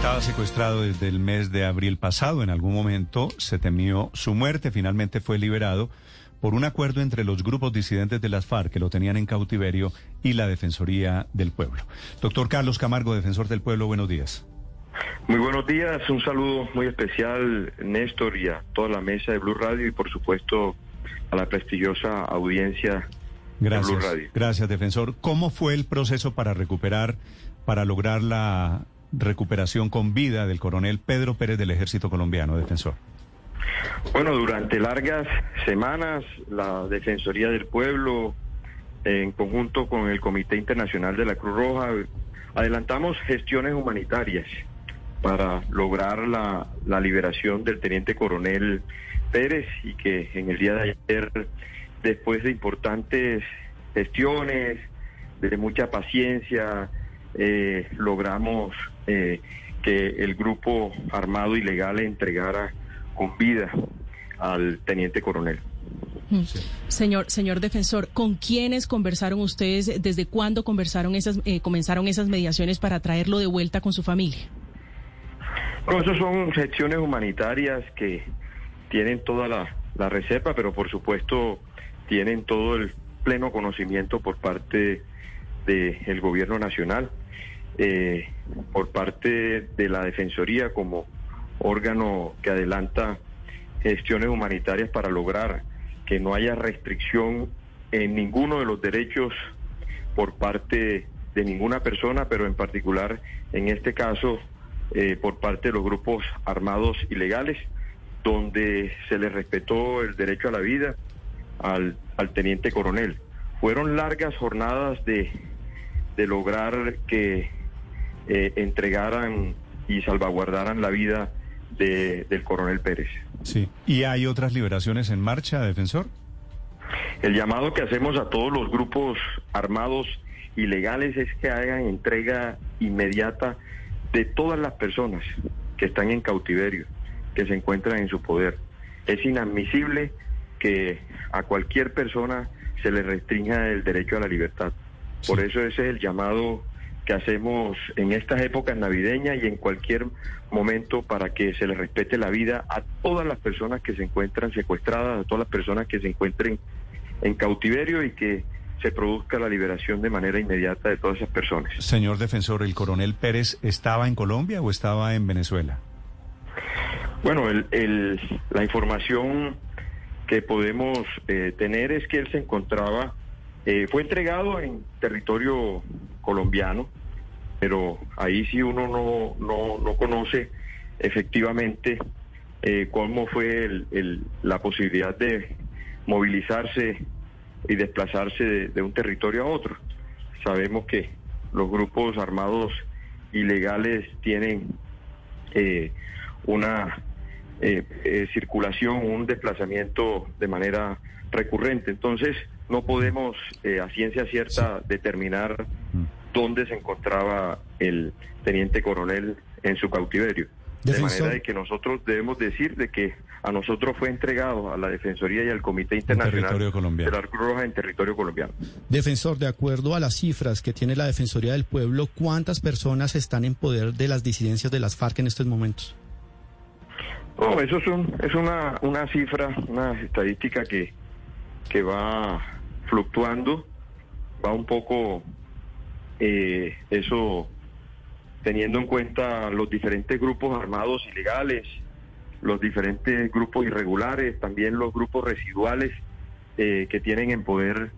Estaba secuestrado desde el mes de abril pasado. En algún momento se temió su muerte. Finalmente fue liberado por un acuerdo entre los grupos disidentes de las FARC que lo tenían en cautiverio y la Defensoría del Pueblo. Doctor Carlos Camargo, defensor del pueblo, buenos días. Muy buenos días, un saludo muy especial, Néstor, y a toda la mesa de Blue Radio y por supuesto a la prestigiosa audiencia gracias, de Blue Radio. Gracias, defensor. ¿Cómo fue el proceso para recuperar, para lograr la recuperación con vida del coronel Pedro Pérez del Ejército Colombiano, defensor? Bueno, durante largas semanas, la Defensoría del Pueblo, en conjunto con el Comité Internacional de la Cruz Roja, adelantamos gestiones humanitarias para lograr la, liberación del teniente coronel Pérez y que en el día de ayer, después de importantes gestiones, de mucha paciencia, eh, logramos eh, que el grupo armado ilegal entregara con vida al teniente coronel. Señor, señor defensor, ¿con quiénes conversaron ustedes? ¿Desde cuándo conversaron esas, eh, comenzaron esas mediaciones para traerlo de vuelta con su familia? Bueno, esas son secciones humanitarias que tienen toda la, la reserva, pero por supuesto tienen todo el pleno conocimiento por parte del gobierno nacional, eh, por parte de la Defensoría como órgano que adelanta gestiones humanitarias para lograr que no haya restricción en ninguno de los derechos por parte de ninguna persona, pero en particular en este caso eh, por parte de los grupos armados ilegales, donde se le respetó el derecho a la vida al, al teniente coronel. Fueron largas jornadas de, de lograr que eh, entregaran y salvaguardaran la vida de, del coronel Pérez. Sí. ¿Y hay otras liberaciones en marcha, defensor? El llamado que hacemos a todos los grupos armados ilegales es que hagan entrega inmediata de todas las personas que están en cautiverio, que se encuentran en su poder. Es inadmisible que a cualquier persona se le restrinja el derecho a la libertad. Por eso ese es el llamado que hacemos en estas épocas navideñas y en cualquier momento para que se le respete la vida a todas las personas que se encuentran secuestradas, a todas las personas que se encuentren en cautiverio y que se produzca la liberación de manera inmediata de todas esas personas. Señor defensor, ¿el coronel Pérez estaba en Colombia o estaba en Venezuela? Bueno, el, el, la información que podemos eh, tener es que él se encontraba, eh, fue entregado en territorio colombiano, pero ahí sí uno no, no, no conoce efectivamente eh, cómo fue el, el, la posibilidad de movilizarse y desplazarse de, de, un territorio a otro. Sabemos que los grupos armados ilegales tienen eh, una eh, eh, circulación, un desplazamiento de manera recurrente. Entonces, no podemos a ciencia cierta determinar dónde se encontraba el teniente coronel en su cautiverio. De manera de que nosotros debemos decir de que a nosotros fue entregado a la Defensoría y al Comité Internacional de la Cruz Roja en territorio colombiano. Defensor, de acuerdo a las cifras que tiene la Defensoría del Pueblo, ¿cuántas personas están en poder de las disidencias de las FARC en estos momentos? No, eso es, un, es una, una cifra, una estadística que, que va fluctuando, va un poco eh, eso teniendo en cuenta los diferentes grupos armados ilegales, los diferentes grupos irregulares, también los grupos residuales eh, que tienen en poder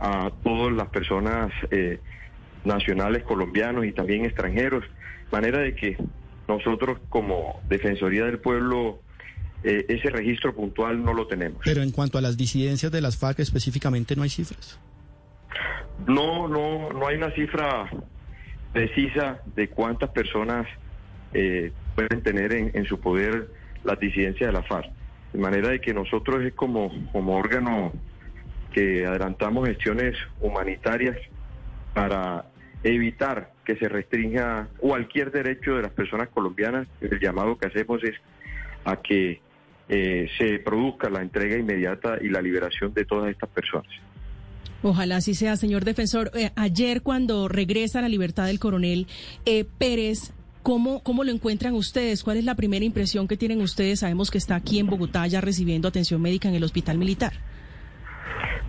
a todas las personas eh, nacionales colombianos y también extranjeros, manera de que nosotros como Defensoría del Pueblo eh, ese registro puntual no lo tenemos. Pero en cuanto a las disidencias de las FARC específicamente no hay cifras. No, no, no hay una cifra precisa de cuántas personas eh, pueden tener en, su poder las disidencias de la FARC. De manera de que nosotros es como, como órgano que adelantamos gestiones humanitarias para evitar que se restrinja cualquier derecho de las personas colombianas. El llamado que hacemos es a que eh, se produzca la entrega inmediata y la liberación de todas estas personas. Ojalá así sea, señor defensor. Eh, ayer cuando regresa a la libertad del coronel eh, Pérez, ¿Cómo, ¿Cómo lo encuentran ustedes? ¿Cuál es la primera impresión que tienen ustedes? Sabemos que está aquí en Bogotá ya recibiendo atención médica en el hospital militar.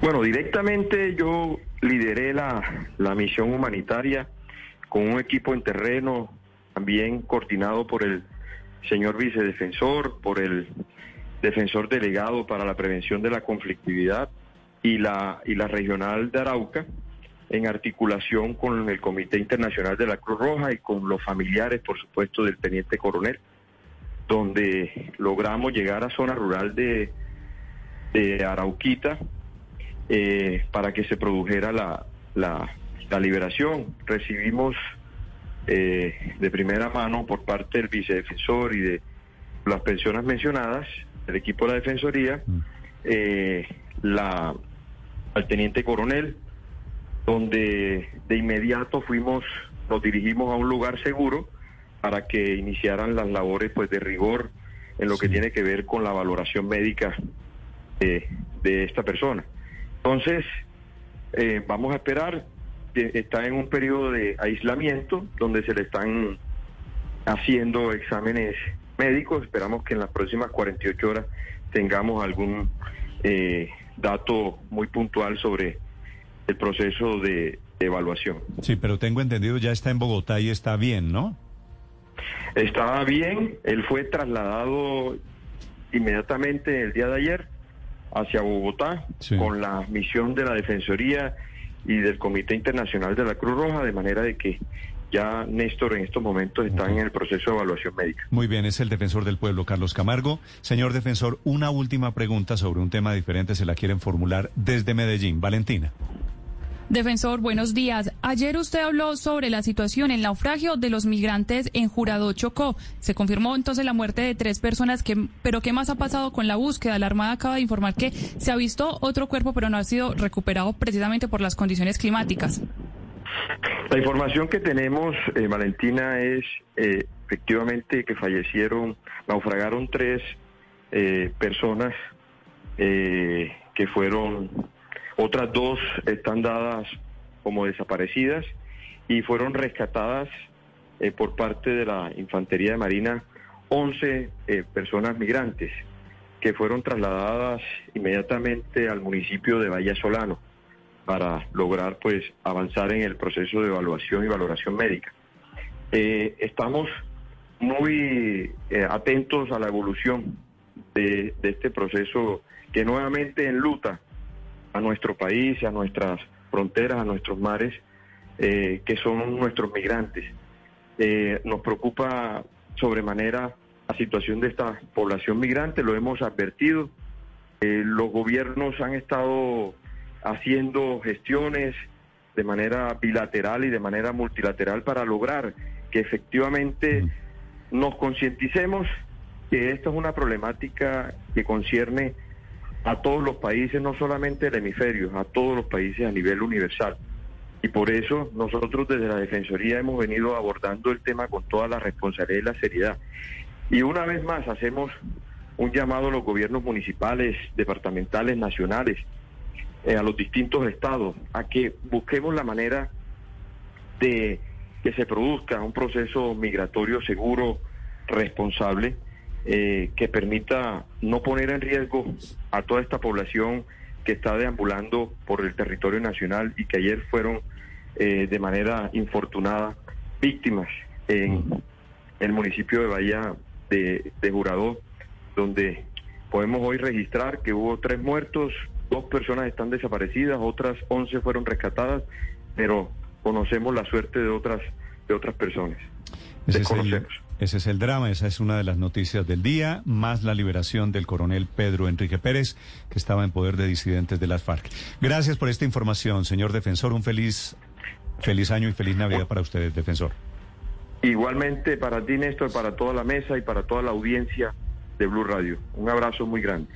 Bueno, directamente yo lideré la, la misión humanitaria con un equipo en terreno, también coordinado por el señor vicedefensor, por el defensor delegado para la prevención de la conflictividad y la, y la regional de Arauca, en articulación con el Comité Internacional de la Cruz Roja y con los familiares, por supuesto, del teniente coronel, donde logramos llegar a zona rural de, de Arauquita eh, para que se produjera la, la, la liberación. Recibimos eh, de primera mano por parte del vicedefensor y de las personas mencionadas, el equipo de la Defensoría, mm. eh, la, al teniente coronel, donde de inmediato fuimos, nos dirigimos a un lugar seguro para que iniciaran las labores pues de rigor en lo que tiene que ver con la valoración médica de, de esta persona. Entonces, eh, vamos a esperar, está en un periodo de aislamiento donde se le están haciendo exámenes médicos. Esperamos que en las próximas 48 horas tengamos algún eh, dato muy puntual sobre el proceso de, evaluación. Sí, pero tengo entendido ya está en Bogotá y está bien, ¿no? Estaba bien, él fue trasladado inmediatamente el día de ayer hacia Bogotá con la misión de la Defensoría y del Comité Internacional de la Cruz Roja, de manera de que ya Néstor en estos momentos está en el proceso de evaluación médica. Muy bien, es el defensor del pueblo, Carlos Camargo. Señor defensor, una última pregunta sobre un tema diferente, se la quieren formular desde Medellín. Valentina. Defensor, buenos días. Ayer usted habló sobre la situación, el naufragio de los migrantes en Jurado Chocó. Se confirmó entonces la muerte de tres personas, que, pero ¿qué más ha pasado con la búsqueda? La Armada acaba de informar que se ha visto otro cuerpo, pero no ha sido recuperado precisamente por las condiciones climáticas. La información que tenemos, eh, Valentina, es eh, efectivamente que fallecieron, naufragaron tres eh, personas que fueron otras dos están dadas como desaparecidas y fueron rescatadas eh, por parte de la Infantería de Marina 11 eh, personas migrantes que fueron trasladadas inmediatamente al municipio de Valle Solano para lograr pues avanzar en el proceso de evaluación y valoración médica. Eh, estamos muy atentos a la evolución de, de este proceso que nuevamente enluta a nuestro país, a nuestras fronteras, a nuestros mares, eh, que son nuestros migrantes. Eh, nos preocupa sobremanera la situación de esta población migrante, lo hemos advertido. Eh, los gobiernos han estado haciendo gestiones de manera bilateral y de manera multilateral para lograr que efectivamente nos concienticemos que esta es una problemática que concierne a todos los países, no solamente el hemisferio, a todos los países a nivel universal. Y por eso nosotros desde la Defensoría hemos venido abordando el tema con toda la responsabilidad y la seriedad. Y una vez más hacemos un llamado a los gobiernos municipales, departamentales, nacionales, eh, a los distintos estados, a que busquemos la manera de que se produzca un proceso migratorio seguro, responsable, eh, que permita no poner en riesgo a toda esta población que está deambulando por el territorio nacional y que ayer fueron eh, de manera infortunada víctimas en el municipio de Bahía de, de donde podemos hoy registrar que hubo tres muertos, dos personas están desaparecidas, otras once fueron rescatadas, pero conocemos la suerte de otras de otras personas. Ese es el drama, esa es una de las noticias del día, más la liberación del coronel Pedro Enrique Pérez, que estaba en poder de disidentes de las FARC. Gracias por esta información, señor defensor. Un feliz, feliz año y feliz Navidad para ustedes, defensor. Igualmente para ti, Néstor, para toda la mesa y para toda la audiencia de Blue Radio. Un abrazo muy grande.